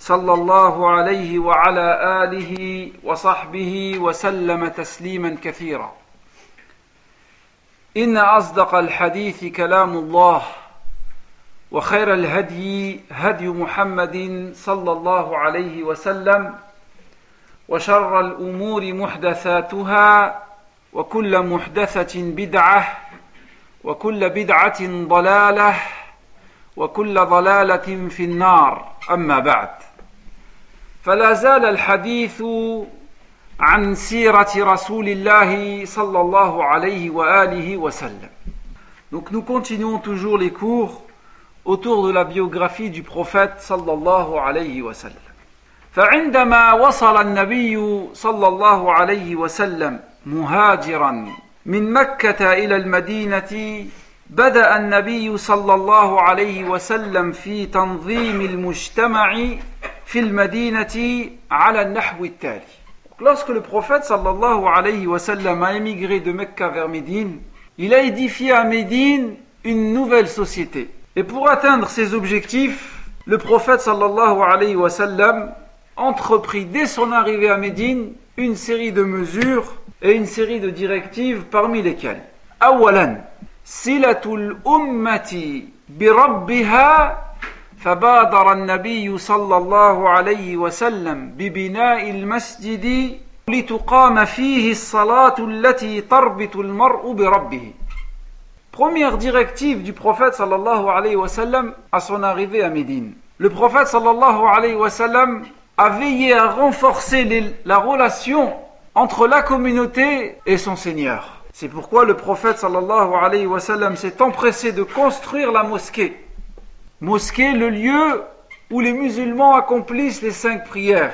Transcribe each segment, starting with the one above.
صلى الله عليه وعلى آله وصحبه وسلم تسليما كثيرا. إن أصدق الحديث كلام الله وخير الهدي هدي محمد صلى الله عليه وسلم وشر الأمور محدثاتها وكل محدثة بدعة وكل بدعة ضلالة وكل ضلالة في النار. أما بعد فلا زال الحديث عن سيرة رسول الله صلى الله عليه وآله وسلم Donc nous continuons toujours les cours autour de la biographie du prophète sallallahu alayhi wa sallam. فعندما وصل النبي صلى الله عليه وسلم مهاجرا من مكة إلى المدينة بدأ النبي صلى الله عليه وسلم في تنظيم المجتمع fil. Lorsque le prophète sallallahu alayhi wa a émigré de Mecca vers Médine, il a édifié à Médine une nouvelle société. Et pour atteindre ses objectifs, le prophète sallallahu alayhi wa entreprit dès son arrivée à Médine une série de mesures et une série de directives parmi lesquelles Awalan, silatul ummati bi rabbiha فبادر النبي صلى الله عليه وسلم ببناء المسجد لتقام فيه الصلاة التي تربط المرء بربه Première directive du prophète sallallahu alayhi wa sallam à son arrivée à Médine. Le prophète sallallahu alayhi wa sallam a veillé à renforcer les, la relation entre la communauté et son Seigneur. C'est pourquoi le prophète sallallahu alayhi wa sallam s'est empressé de construire la mosquée. Mosquée, le lieu où les musulmans accomplissent les cinq prières.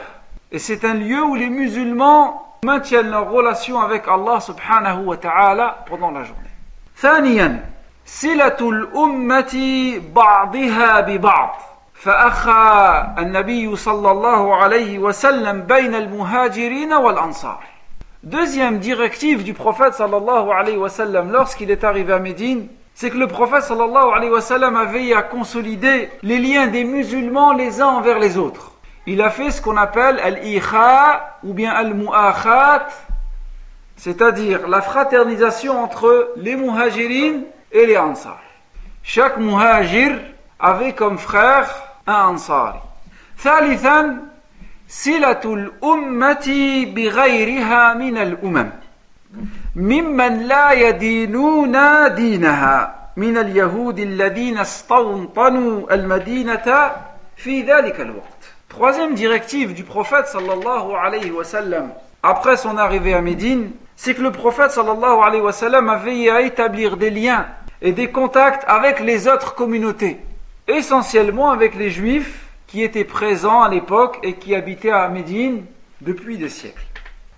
Et c'est un lieu où les musulmans maintiennent leur relation avec Allah subhanahu wa ta'ala pendant la journée. ثانيا صلة الأمة بعضها ببعض فأخى النبي صلى الله عليه وسلم بين المهاجرين والأنصار Deuxième directive du prophète sallallahu alayhi wa sallam lorsqu'il est arrivé à Médine, c'est que le prophète sallallahu alayhi wa sallam a veillé à consolider les liens des musulmans les uns envers les autres. Il a fait ce qu'on appelle al-ikha ou bien al-mu'akhat, c'est-à-dire la fraternisation entre les muhajirines et les ansar. Chaque muhajir avait comme frère un ansari. ثالثا صلة الأمة بغيرها من الأمم ممن لا يدينون دينها من اليهود الذين استوطنوا المدينة في ذلك الوقت. Troisième directive du prophète sallallahu alayhi wa sallam après son arrivée à Médine, c'est que le prophète sallallahu alayhi wa sallam a veillé à établir des liens et des contacts avec les autres communautés, essentiellement avec les juifs qui étaient présents à l'époque et qui habitaient à Médine depuis des siècles.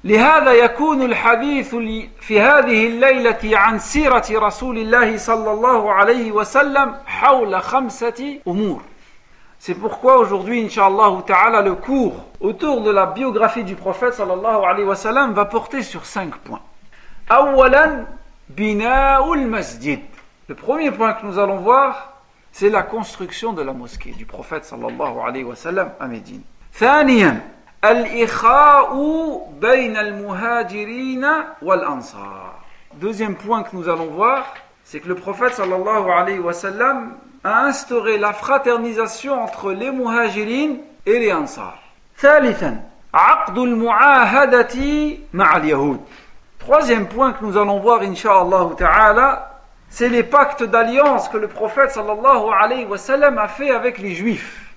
لهذا يكون الحديث في هذه الليلة عن سيرة رسول الله صلى الله عليه وسلم حول خمسة أمور. C'est pourquoi aujourd'hui, Inch'Allah ta'ala, le cours autour de la biographie du prophète sallallahu alayhi wa sallam va porter sur cinq points. أولا بناء المسجد. Le premier point que nous allons voir, c'est la construction de la mosquée du prophète sallallahu alayhi wa sallam à Médine. ثانيا Deuxième point que nous allons voir, c'est que le prophète sallallahu alayhi wa sallam a instauré la fraternisation entre les muhajirin et les ansar. Troisième point que nous allons voir, inshallah c'est les pactes d'alliance que le prophète sallallahu alayhi wa sallam a fait avec les juifs.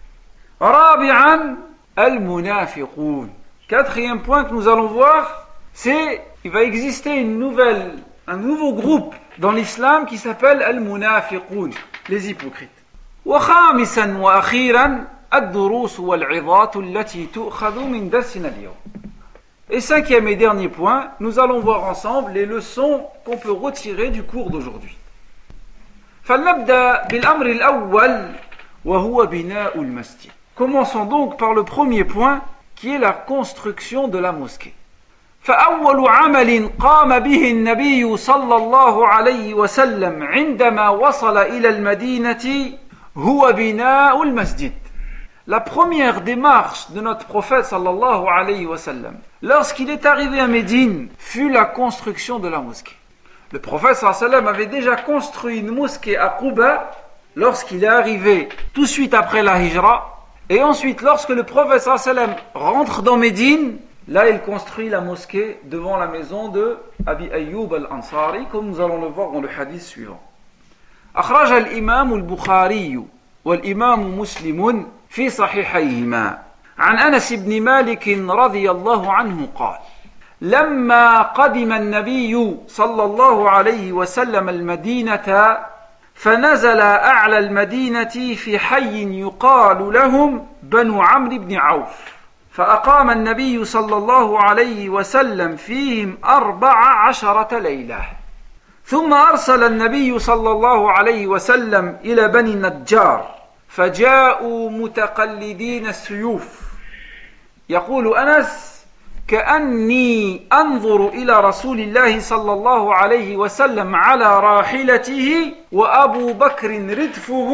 رابعا المنافقون. Quatrième point que nous allons voir, c'est il va exister une nouvelle, un nouveau groupe dans l'islam qui s'appelle al-munafiqun, les hypocrites. وخامسا واخيرا الدروس والعظات التي تؤخذ من درسنا اليوم Et cinquième et dernier point, nous allons voir ensemble les leçons qu'on peut retirer du cours d'aujourd'hui. Commençons donc par le premier point qui est la construction de la mosquée. فأول عمل قام به النبي صلى الله عليه وسلم عندما وصل إلى المدينة هو بناء المسجد. La première démarche de notre prophète sallallahu alayhi wa sallam, lorsqu'il est arrivé à Médine, fut la construction de la mosquée. Le prophète sallallahu alayhi wa sallam avait déjà construit une mosquée à Quba lorsqu'il est arrivé tout de suite après la hijra. Et ensuite, lorsque le prophète sallallahu alayhi wa sallam rentre dans Médine, Là, il construit la mosquée devant la maison de Abi Ayyub al-Ansari, comme nous allons le voir dans le hadith suivant. أخرج الإمام البخاري والإمام مسلم في صحيحيهما عن أنس بن مالك رضي الله عنه قال لما قدم النبي صلى الله عليه وسلم المدينة فنزل أعلى المدينة في حي يقال لهم بنو عمرو بن عوف. فأقام النبي صلى الله عليه وسلم فيهم أربع عشرة ليلة. ثم أرسل النبي صلى الله عليه وسلم إلى بني النجار فجاءوا متقلدين السيوف. يقول أنس كأني أنظر إلى رسول الله صلى الله عليه وسلم على راحلته وأبو بكر ردفه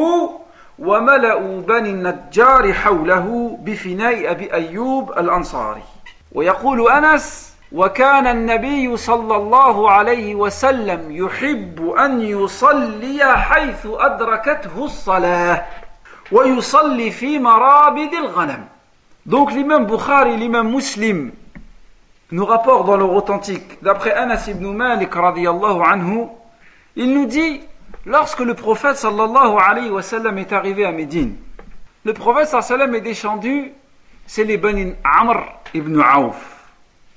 وملأوا بني النجار حوله بفناء أبي أيوب الأنصاري. ويقول أنس وكان النبي صلى الله عليه وسلم يحب أن يصلي حيث أدركته الصلاة ويصلي في مرابد الغنم. Donc l'imam Bukhari, l'imam Muslim nous rapporte dans leur authentique, d'après Anas ibn Malik radiallahu anhu, il nous dit Lorsque le prophète sallallahu alayhi wa sallam est arrivé à Médine, le prophète sallallahu alayhi wa sallam est descendu, c'est les Bani Amr ibn Auf,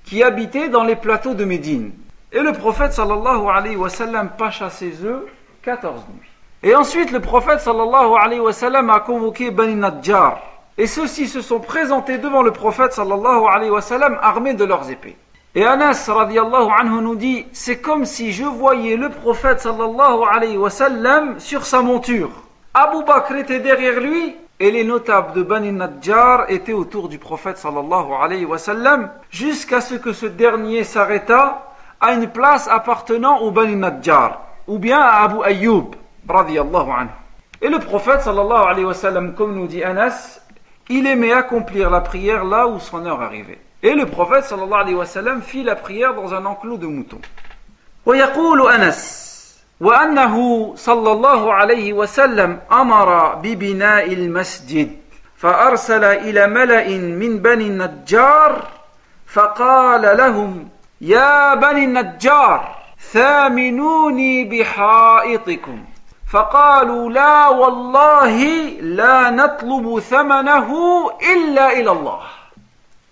qui habitaient dans les plateaux de Médine. Et le prophète sallallahu alayhi wa sallam pacha ses œufs 14 nuits. Et ensuite, le prophète sallallahu alayhi wa sallam a convoqué Bani Najjar. Et ceux-ci se sont présentés devant le prophète sallallahu alayhi wa sallam armés de leurs épées. Et Anas radiallahu anhu nous dit c'est comme si je voyais le prophète sallallahu alayhi wa sallam sur sa monture. Abu Bakr était derrière lui et les notables de Bani Najjar étaient autour du prophète sallallahu alayhi wa sallam jusqu'à ce que ce dernier s'arrêta à une place appartenant au Bani Najjar ou bien à Abu Ayyub radiallahu anhu. Et le prophète sallallahu alayhi wa sallam comme nous dit Anas il aimait accomplir la prière là où son heure arrivait. Et le prophète sallallahu alayhi wa sallam fit la prière dans un enclos de moutons. ويقول أنس وأنه صلى الله عليه وسلم أمر ببناء المسجد فأرسل إلى ملأ من بني النجار فقال لهم يا بني النجار ثامنوني بحائطكم فقالوا لا والله لا نطلب ثمنه إلا إلى الله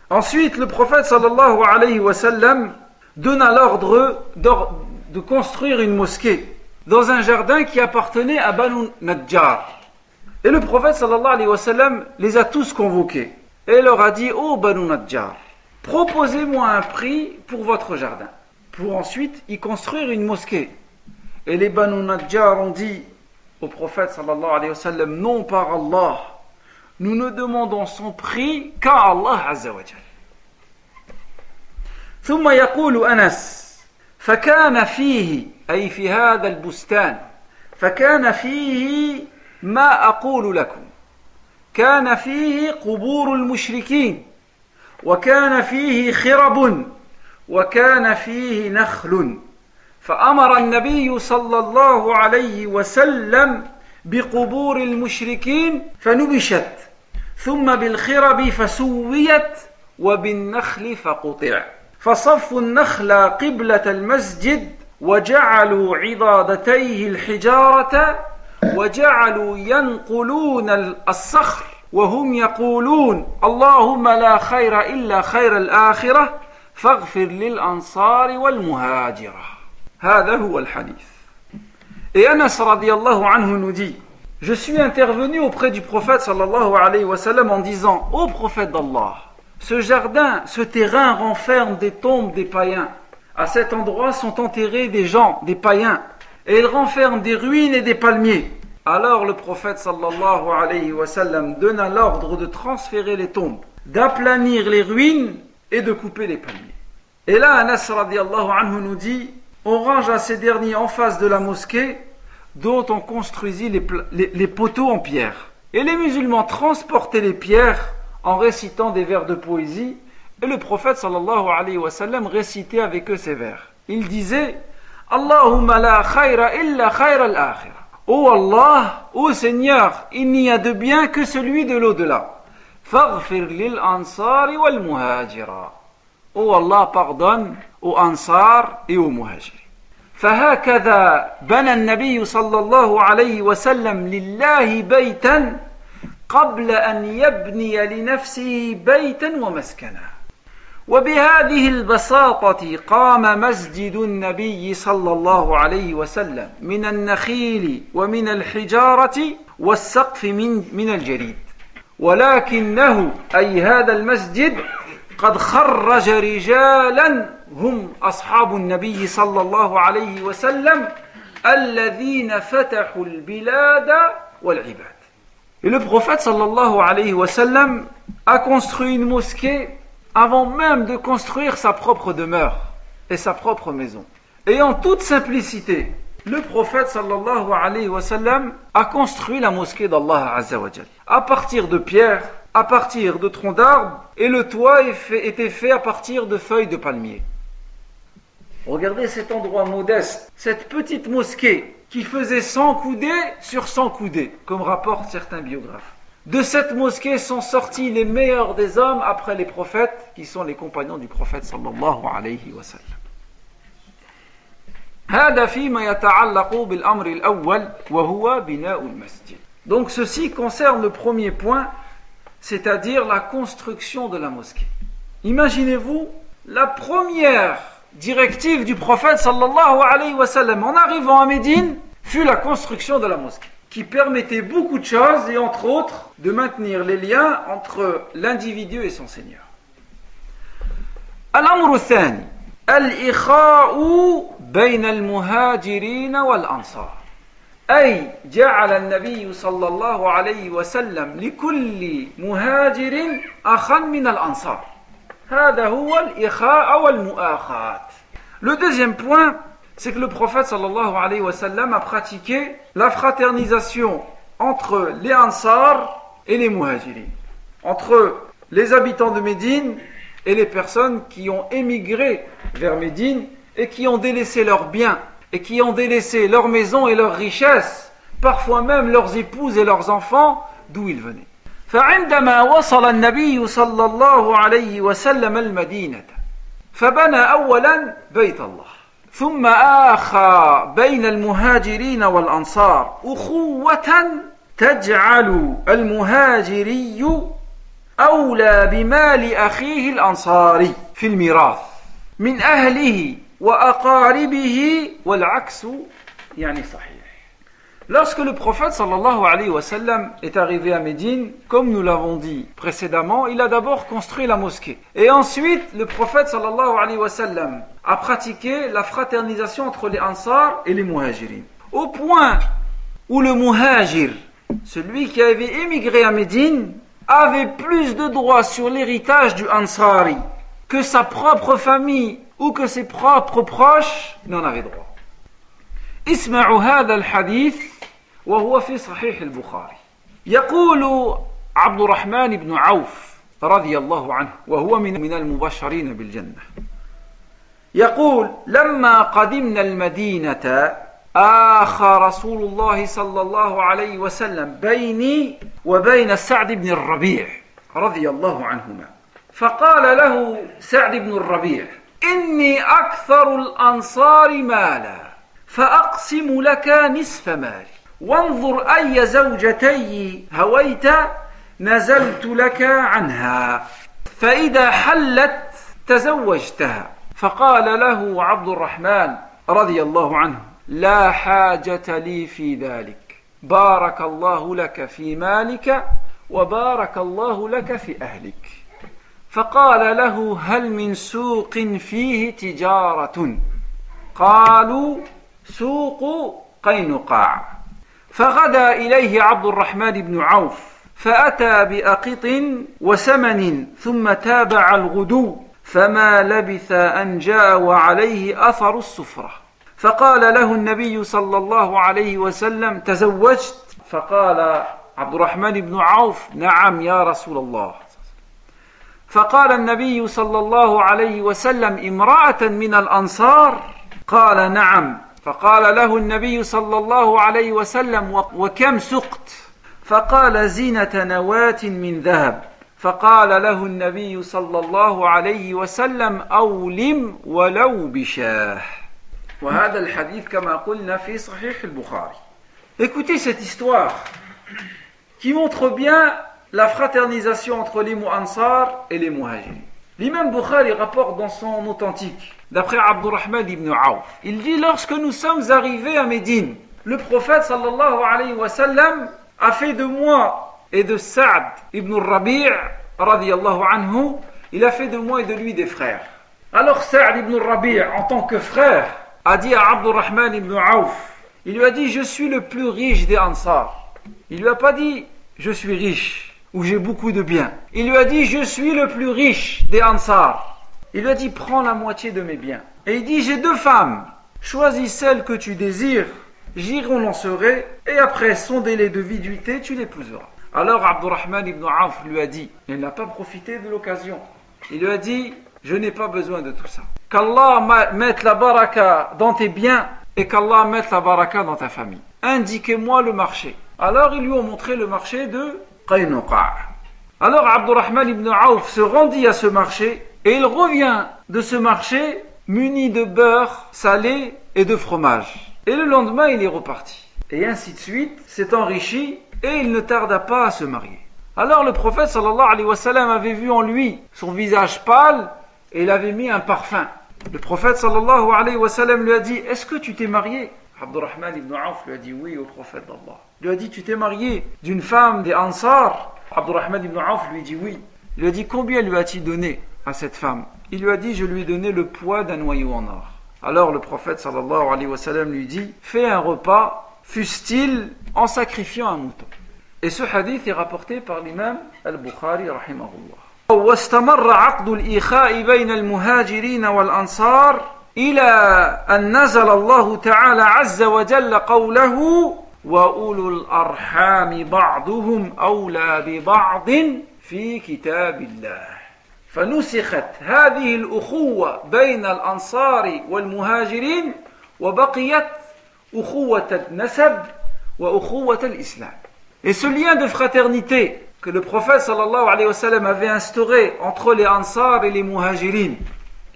Ensuite, le prophète sallallahu alayhi wa sallam donna l'ordre de construire une mosquée dans un jardin qui appartenait à Banu Najjar. Et le prophète sallallahu alayhi wa sallam les a tous convoqués et leur a dit Ô oh Banu Najjar, proposez-moi un prix pour votre jardin, pour ensuite y construire une mosquée. Et les Banu Najjar ont dit au prophète sallallahu alayhi wa sallam Non par Allah, nous ne demandons son prix qu'à Allah Azza wa ثم يقول أنس فكان فيه أي في هذا البستان فكان فيه ما أقول لكم كان فيه قبور المشركين وكان فيه خرب وكان فيه نخل فأمر النبي صلى الله عليه وسلم بقبور المشركين فنبشت ثم بالخرب فسويت وبالنخل فقطع. فصفوا النخل قبلة المسجد وجعلوا عضادتيه الحجارة وجعلوا ينقلون الصخر وهم يقولون اللهم لا خير إلا خير الآخرة فاغفر للأنصار والمهاجرة. Et Anas radiallahu anhu nous dit Je suis intervenu auprès du prophète sallallahu alayhi wa sallam en disant Ô prophète d'Allah, Ce jardin, ce terrain renferme des tombes des païens. À cet endroit sont enterrés des gens, des païens, et il renferme des ruines et des palmiers. Alors le prophète sallallahu alayhi wa sallam donna l'ordre de transférer les tombes, d'aplanir les ruines et de couper les palmiers. Et là, Anas radiallahu anhu nous dit, on range à ces derniers en face de la mosquée, dont on construisit les, poteaux en pierre. Et les musulmans transportaient les pierres en récitant des vers de poésie, et le prophète sallallahu alayhi wa sallam récitait avec eux ces vers. Il disait, Allahumma la khayra illa khayra al-akhirah. Ô Allah, ô Seigneur, il n'y a de bien que celui de l'au-delà. Faghfir lil ansari wal muhajira. Ô Allah, pardonne aux ansar et aux muhajiri. فهكذا بنى النبي صلى الله عليه وسلم لله بيتا قبل أن يبني لنفسه بيتا ومسكنا. وبهذه البساطة قام مسجد النبي صلى الله عليه وسلم من النخيل ومن الحجارة والسقف من من الجريد. ولكنه أي هذا المسجد قد خرج رجالا هم أصحاب النبي صلى الله عليه وسلم الذين فتحوا البلاد والعباد Et le prophète sallallahu alayhi wa sallam a construit une mosquée avant même de construire sa propre demeure et sa propre maison. Et en toute simplicité, le prophète sallallahu alayhi wa sallam a construit la mosquée d'Allah azza wa à partir de pierres, à partir de troncs d'arbres, et le toit était fait à partir de feuilles de palmier. Regardez cet endroit modeste, cette petite mosquée qui faisait 100 coudées sur 100 coudées, comme rapportent certains biographes. De cette mosquée sont sortis les meilleurs des hommes après les prophètes, qui sont les compagnons du prophète sallallahu alayhi wa sallam. Donc ceci concerne le premier point, c'est-à-dire la construction de la mosquée. Imaginez-vous la première directive du prophète sallallahu alayhi wa sallam en arrivant à Médine fut la construction de la mosquée qui permettait beaucoup de choses et entre autres de maintenir les liens entre l'individu et son Seigneur. الأمر الثاني الإخاء بين المهاجرين والأنصار أي جعل النبي صلى الله عليه وسلم لكل مهاجر أخا من الأنصار le deuxième point, c'est que le prophète a pratiqué la fraternisation entre les Ansar et les Muhajirin, entre les habitants de Médine et les personnes qui ont émigré vers Médine et qui ont délaissé leurs biens et qui ont délaissé leurs maisons et leurs richesses, parfois même leurs épouses et leurs enfants, d'où ils venaient. فعندما وصل النبي صلى الله عليه وسلم المدينة فبنى أولا بيت الله ثم آخى بين المهاجرين والأنصار أخوة تجعل المهاجري أولى بمال أخيه الأنصاري في الميراث من أهله وأقاربه والعكس يعني صحيح. Lorsque le prophète sallallahu alayhi wa sallam est arrivé à Médine, comme nous l'avons dit précédemment, il a d'abord construit la mosquée. Et ensuite, le prophète sallallahu alayhi wa sallam a pratiqué la fraternisation entre les Ansar et les Muhajirin. Au point où le Muhajir, celui qui avait émigré à Médine, avait plus de droits sur l'héritage du Ansari que sa propre famille ou que ses propres proches n'en avaient droit. اسمعوا هذا الحديث وهو في صحيح البخاري. يقول عبد الرحمن بن عوف رضي الله عنه وهو من المبشرين بالجنة يقول لما قدمنا المدينة آخى رسول الله صلى الله عليه وسلم بيني وبين سعد بن الربيع رضي الله عنهما. فقال له سعد بن الربيع إني أكثر الأنصار مالا فأقسم لك نصف مالي. وانظر أي زوجتي هويت نزلت لك عنها. فإذا حلت تزوجتها. فقال له عبد الرحمن رضي الله عنه لا حاجة لي في ذلك. بارك الله لك في مالك وبارك الله لك في أهلك. فقال له هل من سوق فيه تجارة؟ قالوا سوق قينقاع. فغدا إليه عبد الرحمن بن عوف فأتى بأقط وسمن ثم تابع الغدو فما لبث أن جاء وعليه أثر السفرة. فقال له النبي صلى الله عليه وسلم تزوجت؟ فقال عبد الرحمن بن عوف نعم يا رسول الله. فقال النبي صلى الله عليه وسلم امرأة من الأنصار؟ قال نعم. فقال له النبي صلى الله عليه وسلم وكم سقت؟ فقال زينة نواة من ذهب. فقال له النبي صلى الله عليه وسلم أولم ولو بشاه. وهذا الحديث كما قلنا في صحيح البخاري. Écoutez cette histoire qui montre bien la fraternisation entre les Mu'ansar et les Muhajirin. L'imam Bukhari rapporte dans son authentique, d'après Abdurrahman ibn Auf, il dit lorsque nous sommes arrivés à Médine, le prophète sallallahu alayhi wa sallam a fait de moi et de Saad ibn Rabi' radiallahu anhu, il a fait de moi et de lui des frères. Alors Saad ibn Rabi' en tant que frère a dit à Abdurrahman ibn Auf, il lui a dit je suis le plus riche des Ansar. Il lui a pas dit je suis riche où j'ai beaucoup de biens. Il lui a dit, je suis le plus riche des Ansar. Il lui a dit, prends la moitié de mes biens. Et il dit, j'ai deux femmes. Choisis celle que tu désires, j'y renoncerai, et après son délai de viduité, tu l'épouseras. Alors Abdurrahman ibn Auf lui a dit, il n'a pas profité de l'occasion. Il lui a dit, je n'ai pas besoin de tout ça. Qu'Allah mette la baraka dans tes biens et qu'Allah mette la baraka dans ta famille. Indiquez-moi le marché. Alors ils lui ont montré le marché de alors Abdurrahman ibn Auf se rendit à ce marché et il revient de ce marché muni de beurre salé et de fromage. Et le lendemain, il est reparti. Et ainsi de suite, s'est enrichi et il ne tarda pas à se marier. Alors le prophète sallallahu alayhi wa sallam avait vu en lui son visage pâle et il avait mis un parfum. Le prophète sallallahu alayhi wa sallam lui a dit Est-ce que tu t'es marié? Abdurrahman ibn Auf lui a dit oui au prophète d'Allah. Il lui a dit Tu t'es marié d'une femme des Ansar Abdurrahman ibn Auf lui dit oui. Il lui a dit Combien lui a-t-il donné à cette femme Il lui a dit Je lui ai donné le poids d'un noyau en or. Alors le prophète sallallahu alayhi wa sallam lui dit Fais un repas, fût-il en sacrifiant un mouton. Et ce hadith est rapporté par l'imam al-Bukhari rahimahullah. واستمر عقد الإخاء بين المهاجرين والأنصار إلى أن نزل الله تعالى عز وجل قوله وأولو الأرحام بعضهم أولى ببعض في كتاب الله فنسخت هذه الأخوة بين الأنصار والمهاجرين وبقيت أخوة النسب وأخوة الإسلام. Et ce lien de fraternité que le prophète sallallahu alayhi wa sallam avait instauré entre les Ansar et les Muhajirin,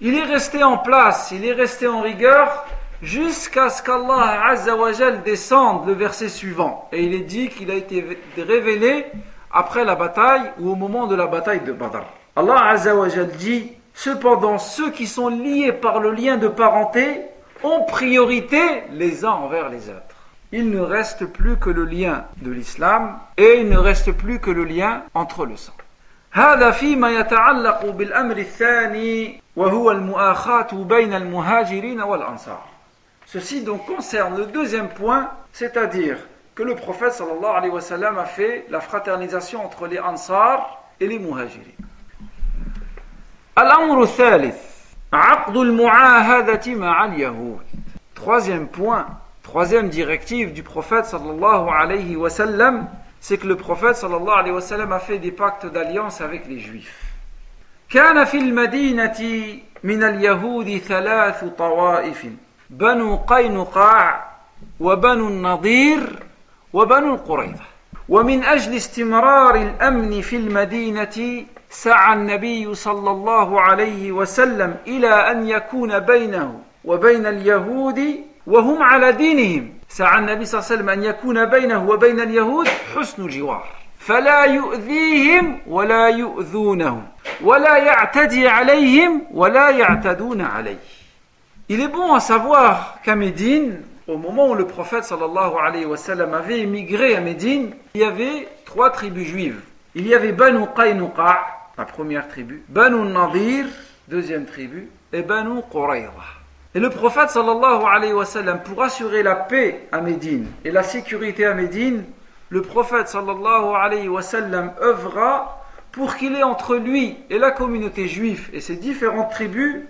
il est resté en place, il est resté en rigueur jusqu'à ce qu'Allah Azzawajal descende le verset suivant. Et il est dit qu'il a été révélé après la bataille ou au moment de la bataille de Badr. Allah Azzawajal dit Cependant, ceux qui sont liés par le lien de parenté ont priorité les uns envers les autres. Il ne reste plus que le lien de l'islam et il ne reste plus que le lien entre le sang. هذا فيما يتعلق بالأمر الثاني Ceci donc concerne le deuxième point, c'est-à-dire que le prophète sallallahu alayhi wa sallam a fait la fraternisation entre les Ansar et les Muhajirin. Al-Amr al-mu'ahadati. Troisième point, troisième directive du prophète c'est que le prophète sallallahu a fait des pactes d'alliance avec les Juifs. كان في المدينة من اليهود ثلاث طوائف بنو قينقاع وبنو النضير وبنو القريظة. ومن أجل استمرار الأمن في المدينة سعى النبي صلى الله عليه وسلم إلى أن يكون بينه وبين اليهود وهم على دينهم. سعى النبي صلى الله عليه وسلم أن يكون بينه وبين اليهود حسن جوار فلا يؤذيهم ولا يؤذونه ولا يعتدي عليهم ولا يعتدون عليه Il est bon à savoir qu'à Médine, au moment où le prophète sallallahu alayhi wa sallam avait émigré à Médine, il y avait trois tribus juives. Il y avait Banu Qaynuqa, la première tribu, Banu Nadir, deuxième tribu, et Banu Qurayza. Et le prophète sallallahu alayhi wa sallam, pour assurer la paix à Médine et la sécurité à Médine, le prophète sallallahu alayhi wa sallam œuvra pour qu'il ait entre lui et la communauté juive et ses différentes tribus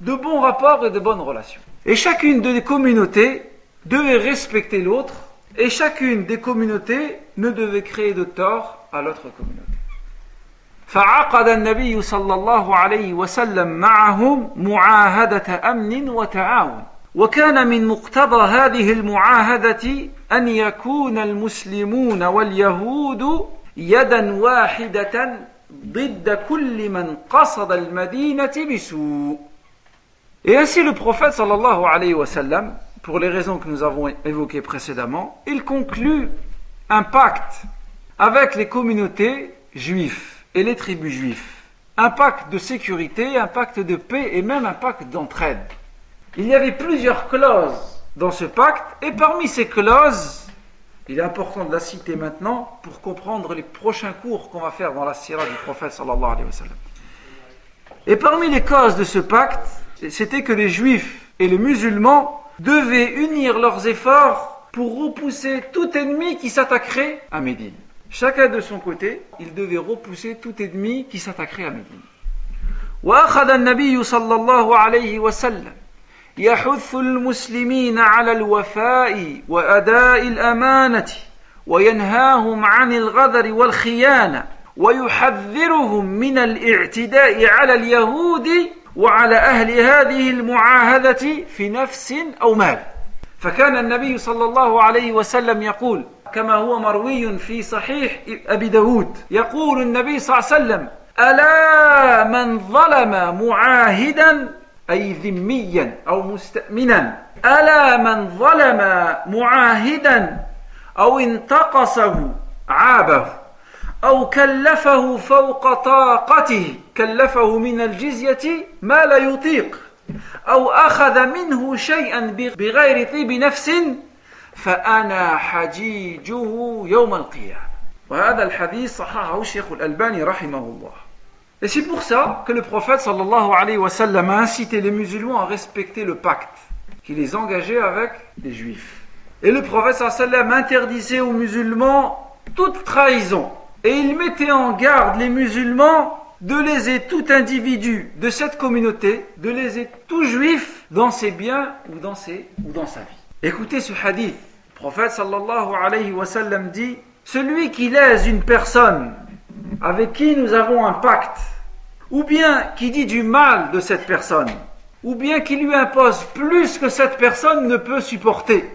de bons rapports et de bonnes relations. Et chacune des communautés devait respecter l'autre et chacune des communautés ne devait créer de tort à l'autre communauté. فعقد النبي صلى الله عليه وسلم معهم معاهدة أمن وتعاون وكان من مقتضى هذه المعاهدة أن يكون المسلمون واليهود يدا واحدة ضد كل من قصد المدينة بسوء Et ainsi le prophète sallallahu alayhi wa sallam, pour les raisons que nous avons évoquées précédemment, il conclut un pacte avec les communautés juives et les tribus juives. Un pacte de sécurité, un pacte de paix et même un pacte d'entraide. Il y avait plusieurs clauses dans ce pacte et parmi ces clauses, il est important de la citer maintenant pour comprendre les prochains cours qu'on va faire dans la sirah du prophète sallallahu alayhi wa sallam. Et parmi les causes de ce pacte, c'était que les juifs et les musulmans devaient unir leurs efforts pour repousser tout ennemi qui s'attaquerait à Médine. Chacun de son côté, il devait repousser tout ennemi qui s'attaquerait à Médine. وأخذ النبي صلى الله عليه وسلم يحث المسلمين على الوفاء وأداء الأمانة وينهاهم عن الغدر والخيانة ويحذرهم من الاعتداء على اليهود وعلى أهل هذه المعاهدة في نفس أو مال. فكان النبي صلى الله عليه وسلم يقول كما هو مروي في صحيح أبي داود يقول النبي صلى الله عليه وسلم ألا من ظلم معاهدا أي ذميا أو مستأمنا. ألا من ظلم معاهدا أو انتقصه عابه أو كلفه فوق طاقته. كلفه من الجزية ما لا يطيق. أو أخذ منه شيئا بغير طيب نفس فأنا حجيجه يوم القيامة. وهذا الحديث صححه الشيخ الألباني رحمه الله. Et c'est pour ça que le prophète sallallahu alayhi wa sallam a incité les musulmans à respecter le pacte qui les engageait avec les juifs. Et le prophète sallallahu alayhi wa sallam interdisait aux musulmans toute trahison. Et il mettait en garde les musulmans de léser tout individu de cette communauté, de léser tout juif dans ses biens ou dans, ses, ou dans sa vie. Écoutez ce hadith. Le prophète sallallahu alayhi wa sallam dit Celui qui lèse une personne avec qui nous avons un pacte, ou bien qui dit du mal de cette personne, ou bien qui lui impose plus que cette personne ne peut supporter,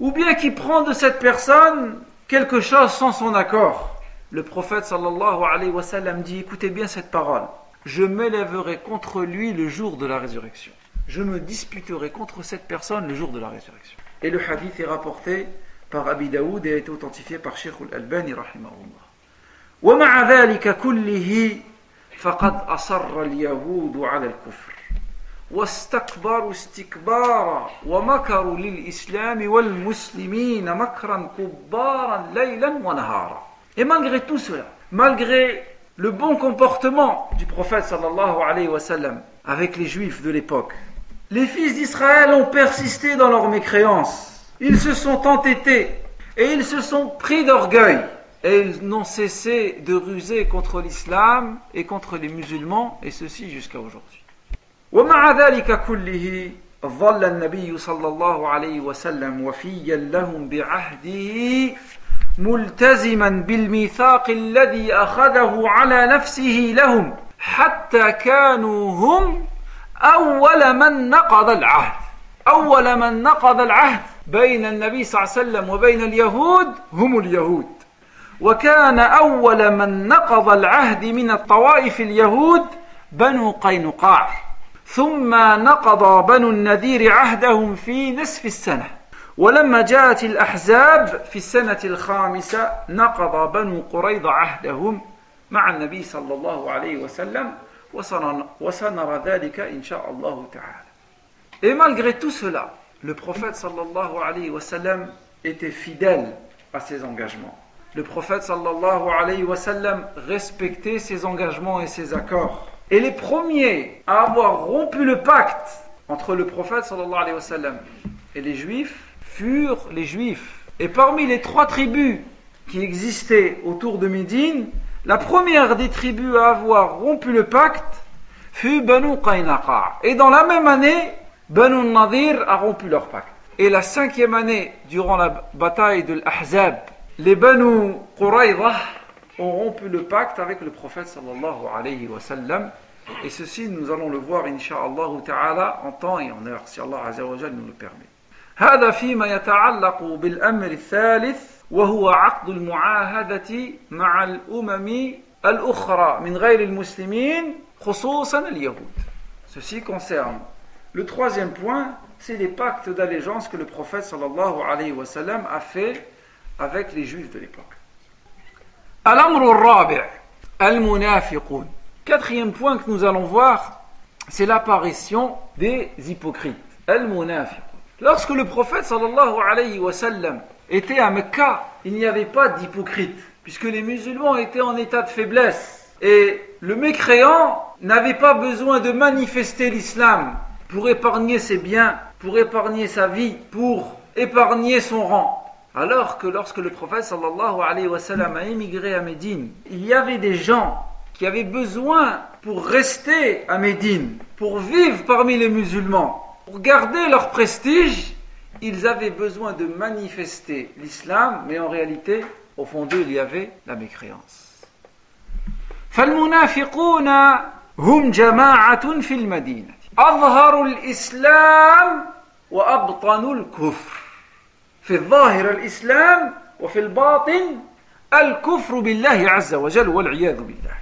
ou bien qui prend de cette personne quelque chose sans son accord. Le prophète sallallahu alayhi wa sallam dit écoutez bien cette parole. Je m'élèverai contre lui le jour de la résurrection. Je me disputerai contre cette personne le jour de la résurrection. Et le hadith est rapporté par Abi Daoud et a été authentifié par Sheikh al-Albani rahimahullah. ومع ذلك كله فقد أصر اليهود على الكفر واستكبروا استكبارا ومكروا للإسلام والمسلمين مكرا كبارا ليلا ونهارا Et malgré tout cela, malgré le bon comportement du prophète sallallahu alayhi wa sallam avec les juifs de l'époque, les fils d'Israël ont persisté dans leur mécréance. Ils se sont entêtés et ils se sont pris d'orgueil. Et ils n'ont cessé de ruser contre l'islam et contre les musulmans, et ceci jusqu'à aujourd'hui. ومع ذلك كله ظل النبي صلى الله عليه وسلم وفيا لهم بعهده ملتزما بالميثاق الذي اخذه على نفسه لهم حتى كانوا هم اول من نقض العهد اول من نقض العهد بين النبي صلى الله عليه وسلم وبين اليهود هم اليهود وكان أول من نقض العهد من الطوائف اليهود بنو قينقاع. ثم نقض بنو النذير عهدهم في نصف السنة. ولما جاءت الأحزاب في السنة الخامسة نقض بنو قريظة عهدهم مع النبي صلى الله عليه وسلم وسنرى ذلك إن شاء الله تعالى. Et malgré tout cela, le prophète sallallahu alayhi wa sallam était fidèle à ses engagements. Le prophète sallallahu alayhi wa sallam respectait ses engagements et ses accords. Et les premiers à avoir rompu le pacte entre le prophète sallallahu alayhi wa sallam et les juifs furent les juifs. Et parmi les trois tribus qui existaient autour de Médine, la première des tribus à avoir rompu le pacte fut Banu Qaynaqa. Et dans la même année, Banu Nadir a rompu leur pacte. Et la cinquième année, durant la bataille de l'Ahzab, les Banu Qurayza ont rompu le pacte avec le prophète sallallahu alayhi wa sallam. Et ceci, nous allons le voir, inshallah ta'ala, en temps et en heure, si Allah azza wa nous le permet. هذا فيما يتعلق بالأمر الثالث وهو عقد المعاهدة مع الأمم الأخرى من غير المسلمين خصوصا اليهود. Ceci concerne le troisième point, c'est les pactes d'allégeance que le prophète sallallahu alayhi wa sallam a fait avec les juifs de l'époque. Quatrième point que nous allons voir, c'est l'apparition des hypocrites. Lorsque le prophète était à Mecca, il n'y avait pas d'hypocrites, puisque les musulmans étaient en état de faiblesse. Et le mécréant n'avait pas besoin de manifester l'islam pour épargner ses biens, pour épargner sa vie, pour épargner son rang. Alors que lorsque le prophète sallallahu alayhi wa sallam a émigré à Médine, il y avait des gens qui avaient besoin pour rester à Médine, pour vivre parmi les musulmans, pour garder leur prestige, ils avaient besoin de manifester l'islam, mais en réalité, au fond d'eux, il y avait la mécréance. فالمنافقون هم جماعة في المدينة أظهروا الإسلام وأبطنوا الكفر في الظاهر الإسلام وفي الباطن الكفر بالله عز وجل والعياذ بالله.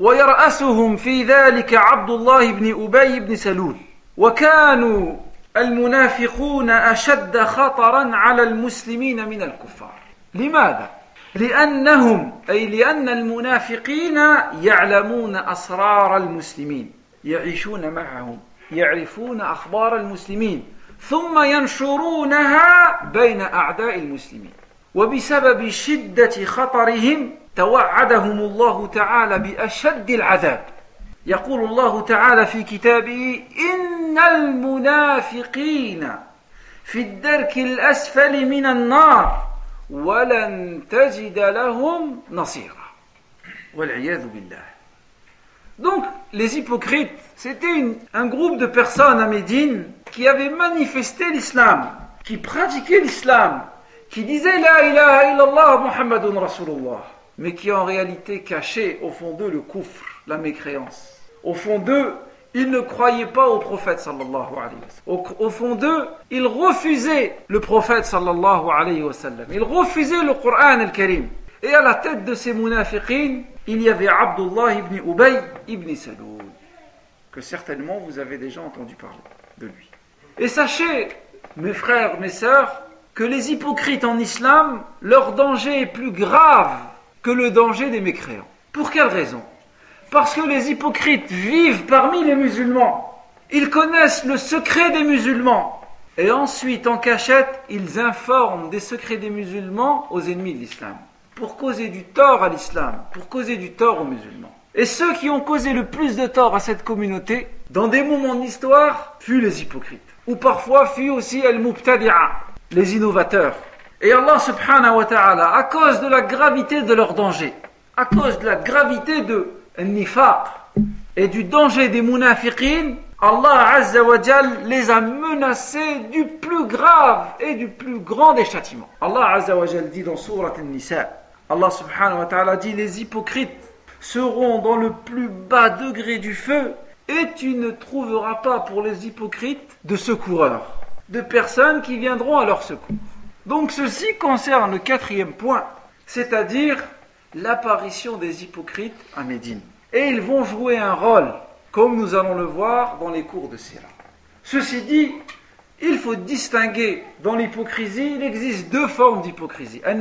ويرأسهم في ذلك عبد الله بن أبي بن سلول. وكانوا المنافقون أشد خطرا على المسلمين من الكفار. لماذا؟ لأنهم أي لأن المنافقين يعلمون أسرار المسلمين يعيشون معهم يعرفون أخبار المسلمين. ثم ينشرونها بين أعداء المسلمين. وبسبب شدة خطرهم توعدهم الله تعالى بأشد العذاب. يقول الله تعالى في كتابه إن المنافقين في الدرك الأسفل من النار ولن تجد لهم نصيرا. والعياذ بالله. Donc, les hypocrites, c'était un groupe de personnes à Médine qui avaient manifesté l'islam, qui pratiquaient l'islam, qui disaient La ilaha illallah Muhammadun Rasulullah, mais qui en réalité cachaient au fond d'eux le coufre, la mécréance. Au fond d'eux, ils ne croyaient pas au prophète sallallahu alayhi wa sallam. Au, fond d'eux, ils refusaient le prophète sallallahu alayhi wa sallam. Ils refusaient le Coran al-Karim. Et à la tête de ces munafiqin, il y avait Abdullah ibn Ubay ibn Saloul, que certainement vous avez déjà entendu parler de lui. Et sachez, mes frères, mes sœurs, que les hypocrites en islam, leur danger est plus grave que le danger des mécréants. Pour quelle raison? Parce que les hypocrites vivent parmi les musulmans. Ils connaissent le secret des musulmans. Et ensuite, en cachette, ils informent des secrets des musulmans aux ennemis de l'islam. Pour causer du tort à l'islam, pour causer du tort aux musulmans. Et ceux qui ont causé le plus de tort à cette communauté, dans des moments d'histoire, furent les hypocrites. Ou parfois furent aussi al-mubtadi'a, les innovateurs. Et Allah subhanahu wa ta'ala, à cause de la gravité de leur danger, à cause de la gravité de nifaq et du danger des munafiqin, Allah Azza wa les a menacés du plus grave et du plus grand des châtiments. Allah Azza wa dit dans Surat An-Nisa, Allah subhanahu wa ta'ala dit les hypocrites seront dans le plus bas degré du feu, et tu ne trouveras pas pour les hypocrites de secoureurs, de personnes qui viendront à leur secours. Donc ceci concerne le quatrième point, c'est-à-dire l'apparition des hypocrites à Médine. Et ils vont jouer un rôle, comme nous allons le voir dans les cours de Sira. Ceci dit, il faut distinguer dans l'hypocrisie, il existe deux formes d'hypocrisie, an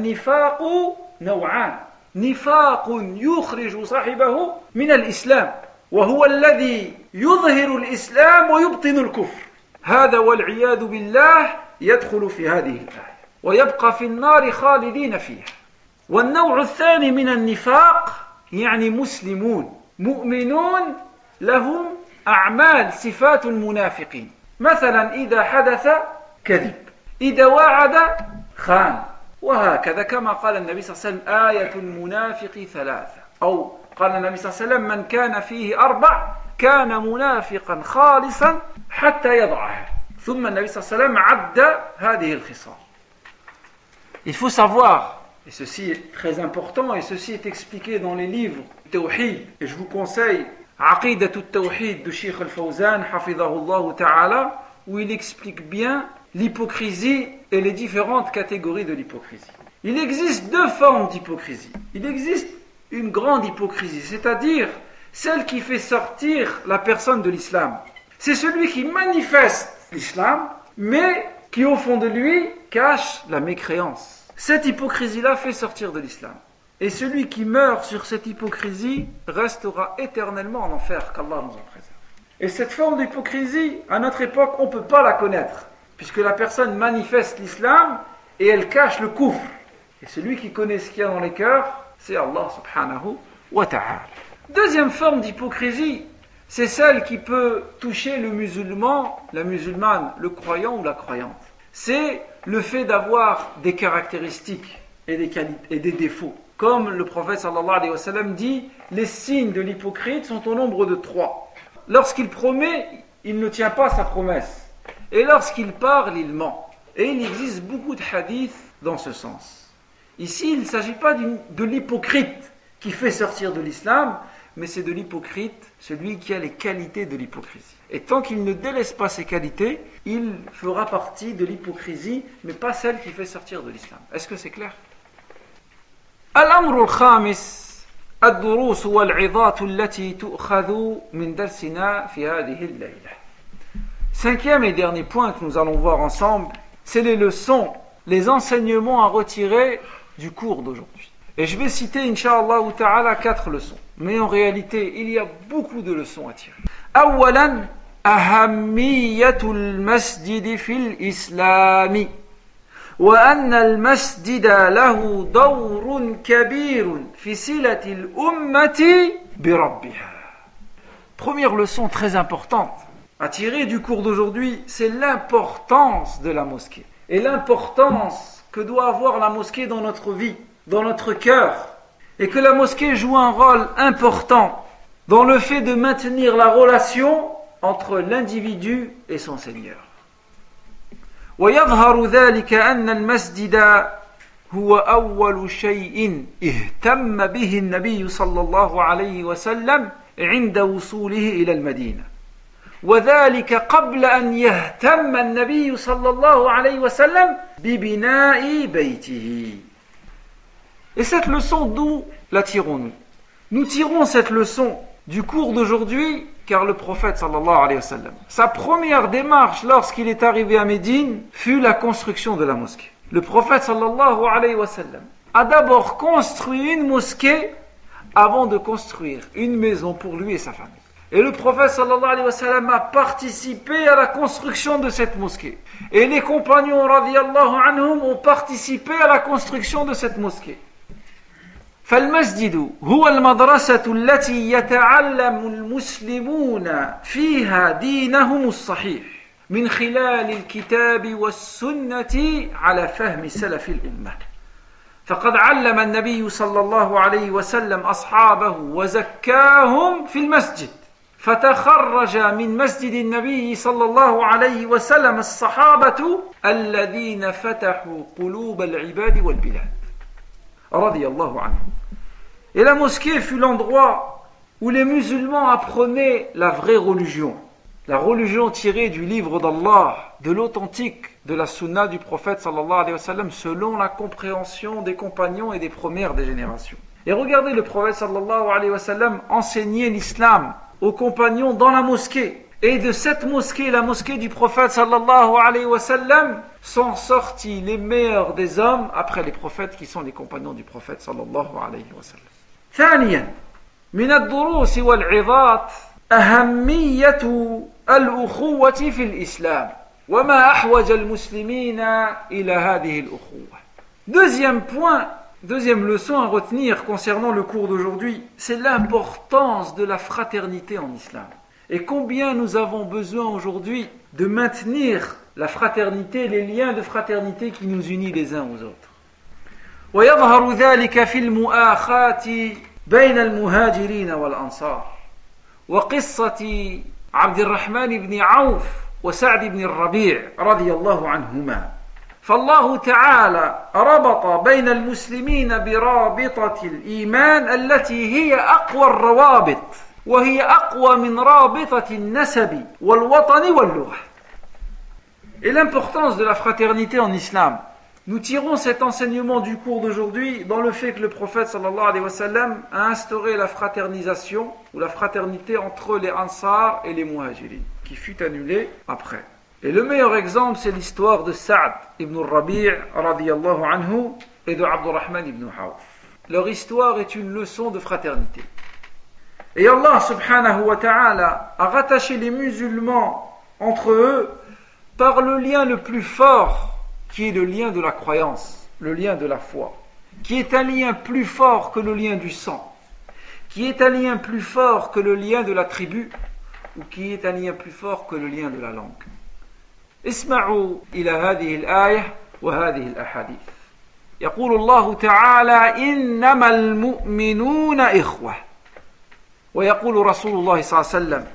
ou naw'an. نفاق يخرج صاحبه من الإسلام وهو الذي يظهر الإسلام ويبطن الكفر. هذا والعياذ بالله يدخل في هذه الآية ويبقى في النار خالدين فيها. والنوع الثاني من النفاق يعني مسلمون مؤمنون لهم أعمال صفات المنافقين. مثلا إذا حدث كذب إذا وعد خان. وهكذا كما قال النبي صلى الله عليه وسلم آية المنافق ثلاثة أو قال النبي صلى الله عليه وسلم من كان فيه أربع كان منافقا خالصا حتى يضعها ثم النبي صلى الله عليه وسلم عد هذه الخصال Il faut savoir, et ceci est très important, et ceci est expliqué dans les livres Tawhid, et je vous conseille Aqidat al-Tawhid de Sheikh al-Fawzan, hafidahullah ta'ala, où il explique bien l'hypocrisie et les différentes catégories de l'hypocrisie. Il existe deux formes d'hypocrisie. Il existe une grande hypocrisie, c'est-à-dire celle qui fait sortir la personne de l'islam. C'est celui qui manifeste l'islam, mais qui au fond de lui cache la mécréance. Cette hypocrisie-là fait sortir de l'islam. Et celui qui meurt sur cette hypocrisie restera éternellement en enfer, qu'Allah nous en préserve. Et cette forme d'hypocrisie, à notre époque, on ne peut pas la connaître, puisque la personne manifeste l'islam et elle cache le couvre. Et celui qui connaît ce qu'il y a dans les cœurs, c'est Allah subhanahu wa ta'ala. Deuxième forme d'hypocrisie, c'est celle qui peut toucher le musulman, la musulmane, le croyant ou la croyante. C'est le fait d'avoir des caractéristiques et des, défauts. Comme le prophète dit, les signes de l'hypocrite sont au nombre de trois. Lorsqu'il promet, il ne tient pas sa promesse. Et lorsqu'il parle, il ment. Et il existe beaucoup de hadiths dans ce sens. Ici, il ne s'agit pas de l'hypocrite qui fait sortir de l'islam, mais c'est de l'hypocrite, celui qui a les qualités de l'hypocrisie. Et tant qu'il ne délaisse pas ses qualités, il fera partie de l'hypocrisie, mais pas celle qui fait sortir de l'islam. Est-ce que c'est clair الأمر الخامس الدروس والعظات التي تؤخذ من درسنا في هذه الليلة. Cinquième et dernier point que nous allons voir ensemble, c'est les leçons, les enseignements à retirer du cours d'aujourd'hui. Et je vais citer, Inch'Allah ta'ala, quatre leçons. Mais en réalité, il y a beaucoup de leçons à tirer. أولا أهمية المسجد في الإسلام وأن المسجد له دور كبير في صلة الأمة بربها. Première leçon très importante à tirer du cours d'aujourd'hui, c'est l'importance de la mosquée et l'importance que doit avoir la mosquée dans notre vie, dans notre cœur, et que la mosquée joue un rôle important dans le fait de maintenir la relation entre l'individu et son Seigneur. ويظهر ذلك أن المسجد هو أول شيء اهتم به النبي صلى الله عليه وسلم عند وصوله إلى المدينة وذلك قبل أن يهتم النبي صلى الله عليه وسلم ببناء بيته Et cette leçon, d'où la tirons-nous Nous tirons cette leçon du cours d'aujourd'hui, car le prophète sallallahu alayhi wa sallam, sa première démarche lorsqu'il est arrivé à Médine fut la construction de la mosquée. Le prophète sallallahu alayhi wa sallam a d'abord construit une mosquée avant de construire une maison pour lui et sa famille. Et le prophète sallallahu alayhi wa sallam a participé à la construction de cette mosquée. Et les compagnons radiallahu anhum ont participé à la construction de cette mosquée. فالمسجد هو المدرسة التي يتعلم المسلمون فيها دينهم الصحيح من خلال الكتاب والسنة على فهم سلف الأمة فقد علم النبي صلى الله عليه وسلم أصحابه وزكاهم في المسجد فتخرج من مسجد النبي صلى الله عليه وسلم الصحابة الذين فتحوا قلوب العباد والبلاد رضي الله عنهم Et la mosquée fut l'endroit où les musulmans apprenaient la vraie religion, la religion tirée du livre d'Allah, de l'authentique, de la sunna du prophète sallallahu alayhi wa sallam, selon la compréhension des compagnons et des premières des générations. Et regardez le prophète sallallahu alayhi wa sallam enseigner l'islam aux compagnons dans la mosquée. Et de cette mosquée, la mosquée du prophète sallallahu alayhi wa sallam, sont sortis les meilleurs des hommes après les prophètes qui sont les compagnons du prophète sallallahu alayhi wa sallam. ثانيا من الدروس والعظات أهمية الأخوة في الإسلام وما أحوج المسلمين إلى هذه الأخوة Deuxième point, Deuxième leçon à retenir concernant le cours d'aujourd'hui, c'est l'importance de la fraternité en islam. Et combien nous avons besoin aujourd'hui de maintenir la fraternité, les liens de fraternité qui nous unissent les uns aux autres. ويظهر ذلك في المؤاخاة بين المهاجرين والأنصار وقصة عبد الرحمن بن عوف وسعد بن الربيع رضي الله عنهما فالله تعالى ربط بين المسلمين برابطة الإيمان التي هي أقوى الروابط وهي أقوى من رابطة النسب والوطن واللغة Et l'importance de la fraternité en islam. Nous tirons cet enseignement du cours d'aujourd'hui dans le fait que le prophète sallallahu alayhi wa sallam a instauré la fraternisation ou la fraternité entre les Ansar et les Muhajirin, qui fut annulée après. Et le meilleur exemple, c'est l'histoire de Sa'd ibn Rabi' radiyallahu anhu et de Abdurrahman ibn Hawf. Leur histoire est une leçon de fraternité. Et Allah subhanahu wa ta'ala a rattaché les musulmans entre eux par le lien le plus fort, qui est le lien de la croyance, le lien de la foi, qui est un lien plus fort que le lien du sang, qui est un lien plus fort que le lien de la tribu, ou qui est un lien plus fort que le lien de la langue. اسمعوا إلى هذه الآية وهذه الأحاديث. يقول الله تعالى إنما المؤمنون إخوة. ويقول رسول الله صلى الله عليه وسلم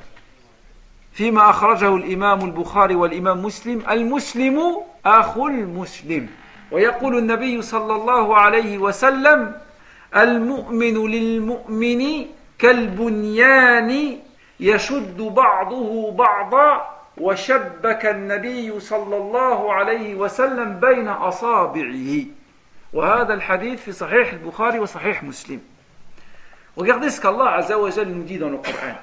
فيما أخرجه الإمام البخاري والإمام مسلم المسلم أخو المسلم. ويقول النبي صلى الله عليه وسلم المؤمن للمؤمن كالبنيان يشد بعضه بعضا وشبك النبي صلى الله عليه وسلم بين أصابعه وهذا الحديث في صحيح البخاري وصحيح مسلم Regardez ce qu'Allah Azzawajal nous dit dans le Coran.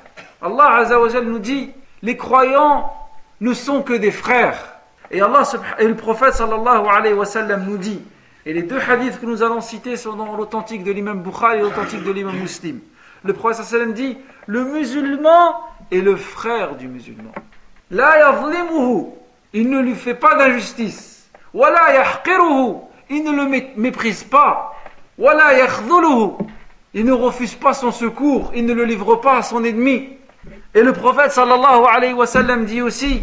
Allah Azzawajal nous dit les croyants ne sont que des frères. Et, Allah, et le prophète sallallahu alayhi wa sallam nous dit, et les deux hadiths que nous allons citer sont dans l'authentique de l'imam Bukhari et l'authentique de l'imam Muslim. Le prophète sallallahu alayhi wa sallam dit, le musulman est le frère du musulman. Il ne lui fait pas d'injustice. Wala il ne le méprise pas. Wala il ne refuse pas son secours, il ne le livre pas à son ennemi. Et le prophète sallallahu alayhi wa dit aussi,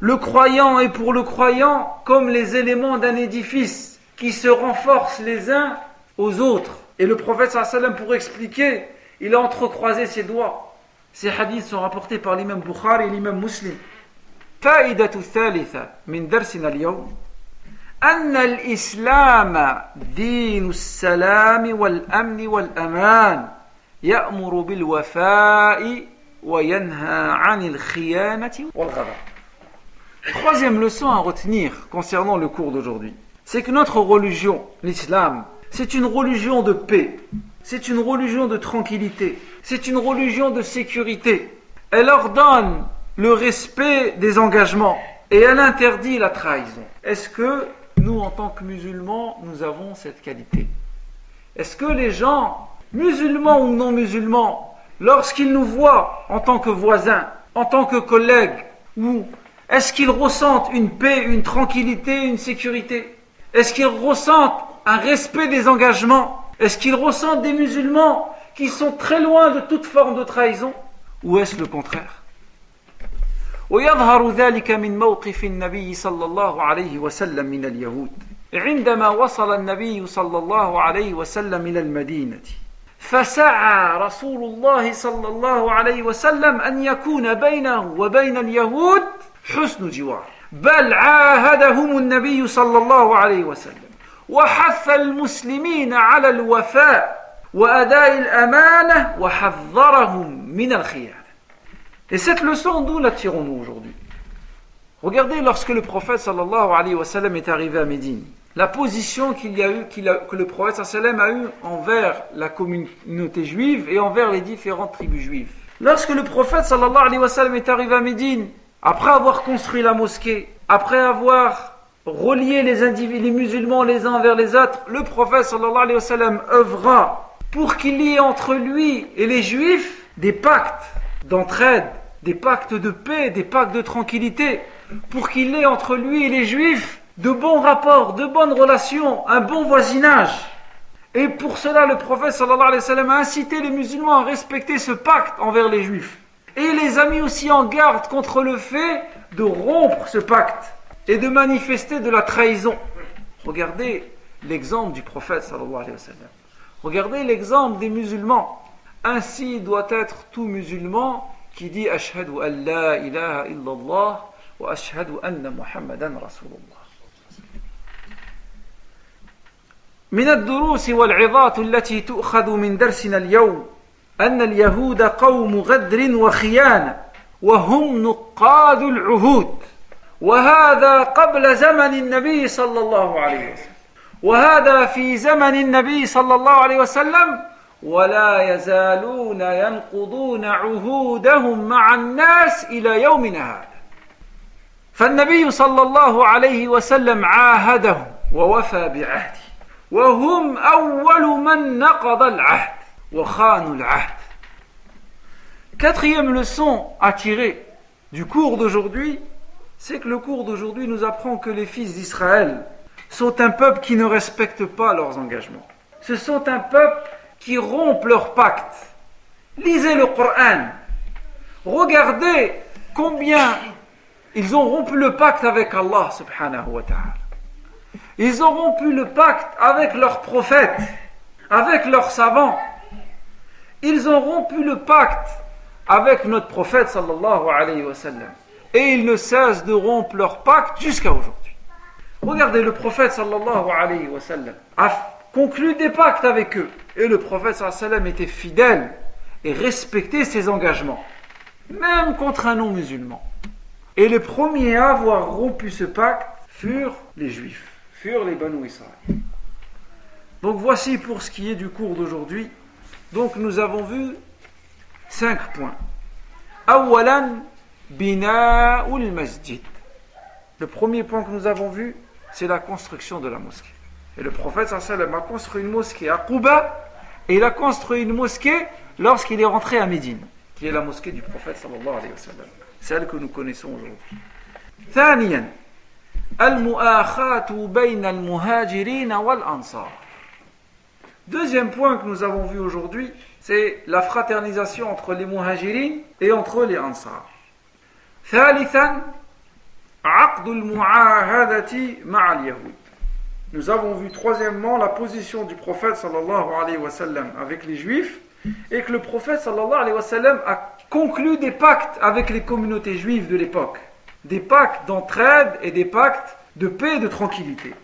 le croyant est pour le croyant comme les éléments d'un édifice qui se renforcent les uns aux autres. Et le prophète sallallahu alayhi pour expliquer, il a entrecroisé ses doigts. Ces hadiths sont rapportés par l'imam Bukhari et l'imam Muslim. فائدة الثالثة من درسنا اليوم أن الإسلام دين السلام والأمن والأمان يأمر بالوفاء وينهى عن الخيانة والغدر. Troisième leçon à retenir concernant le cours d'aujourd'hui, c'est que notre religion, l'islam, c'est une religion de paix, c'est une religion de tranquillité, c'est une religion de sécurité. Elle ordonne le respect des engagements. Et elle interdit la trahison. Est-ce que nous, en tant que musulmans, nous avons cette qualité? Est-ce que les gens, musulmans ou non musulmans, lorsqu'ils nous voient en tant que voisins, en tant que collègues, ou est-ce qu'ils ressentent une paix, une tranquillité, une sécurité? Est-ce qu'ils ressentent un respect des engagements? Est-ce qu'ils ressentent des musulmans qui sont très loin de toute forme de trahison? Ou est-ce le contraire? ويظهر ذلك من موقف النبي صلى الله عليه وسلم من اليهود عندما وصل النبي صلى الله عليه وسلم إلى المدينة فسعى رسول الله صلى الله عليه وسلم أن يكون بينه وبين اليهود حسن جوار بل عاهدهم النبي صلى الله عليه وسلم وحث المسلمين على الوفاء وأداء الأمانة وحذرهم من الخيانة. Et cette leçon, d'où la tirons-nous aujourd'hui? Regardez lorsque le prophète sallallahu alayhi wa est arrivé à Médine, la position qu'il y a eu, que le prophète sallallahu a eu envers la communauté juive et envers les différentes tribus juives. Lorsque le prophète sallallahu alayhi wa est arrivé à Médine, après avoir construit la mosquée, après avoir relié les, les musulmans les uns vers les autres, le prophète sallallahu alayhi wa œuvra pour qu'il y ait entre lui et les juifs des pactes d'entraide, des pactes de paix, des pactes de tranquillité, pour qu'il ait entre lui et les juifs de bons rapports, de bonnes relations, un bon voisinage. Et pour cela, le prophète sallallahu alayhi wa sallam a incité les musulmans à respecter ce pacte envers les juifs. Et les a mis aussi en garde contre le fait de rompre ce pacte et de manifester de la trahison. Regardez l'exemple du prophète sallallahu. Regardez l'exemple des musulmans. Ainsi doit être tout musulman qui dit Ashhadu an la ilaha illallah wa ashhadu anna Muhammadan Rasulullah. من الدروس والعظات التي تؤخذ من درسنا اليوم أن اليهود قوم غدر وخيانة وهم نقاد العهود وهذا قبل زمن النبي صلى الله عليه وسلم وهذا في زمن النبي صلى الله عليه وسلم ولا يزالون ينقضون عهودهم مع الناس الى يومنا هذا فالنبي صلى الله عليه وسلم عاهدهم ووفى بعهده وهم اول من نقض العهد وخانوا العهد Quatrième leçon à tirer du cours d'aujourd'hui, c'est que le cours d'aujourd'hui nous apprend que les fils d'Israël sont un peuple qui ne respecte pas leurs engagements. Ce sont un peuple qui rompent leur pacte. Lisez le Coran. Regardez combien ils ont rompu le pacte avec Allah subhanahu wa ta'ala. Ils ont rompu le pacte avec leurs prophètes, avec leurs savants. Ils ont rompu le pacte avec notre prophète sallallahu. Et ils ne cessent de rompre leur pacte jusqu'à aujourd'hui. Regardez, le prophète sallallahu alayhi wa sallam a conclu des pactes avec eux. Et le prophète sallam était fidèle et respectait ses engagements, même contre un non-musulman. Et les premiers à avoir rompu ce pacte furent les juifs, furent les Banu Israël. Donc voici pour ce qui est du cours d'aujourd'hui. Donc nous avons vu cinq points. Awalan bina'ul masjid. Le premier point que nous avons vu, c'est la construction de la mosquée. Et le prophète sallam a construit une mosquée à Quba et il a construit une mosquée lorsqu'il est rentré à Médine, qui est la mosquée du prophète sallallahu alayhi wa sallam, celle que nous connaissons aujourd'hui. ثانيا المؤاخاة بين المهاجرين والأنصار Deuxième point que nous avons vu aujourd'hui, c'est la fraternisation entre les muhajirin et entre les ansar. ثالثا عقد المعاهدة مع اليهود nous avons vu troisièmement la position du prophète avec les juifs et que le prophète sallallahu alayhi wa sallam a conclu des pactes avec les communautés juives de l'époque. Des pactes d'entraide et des pactes de paix et de tranquillité.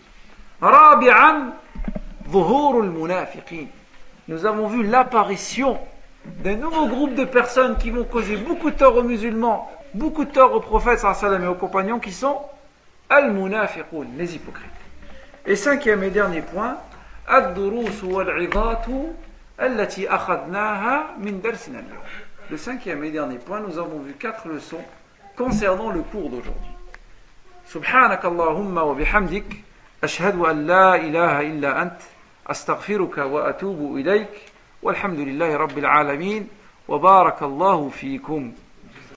Nous avons vu l'apparition d'un nouveau groupe de personnes qui vont causer beaucoup de tort aux musulmans, beaucoup de tort aux prophètes et aux compagnons qui sont al-munafiqun, les hypocrites. Et cinquième et dernier point, ad-durus wal-'idatu allati akhadnaha min darsina Le cinquième et dernier point, nous avons vu quatre leçons concernant le cours d'aujourd'hui. سبحانك اللهم وبحمدك أشهد أن لا إله إلا أنت أستغفرك وأتوب إليك والحمد لله رب العالمين وبارك الله فيكم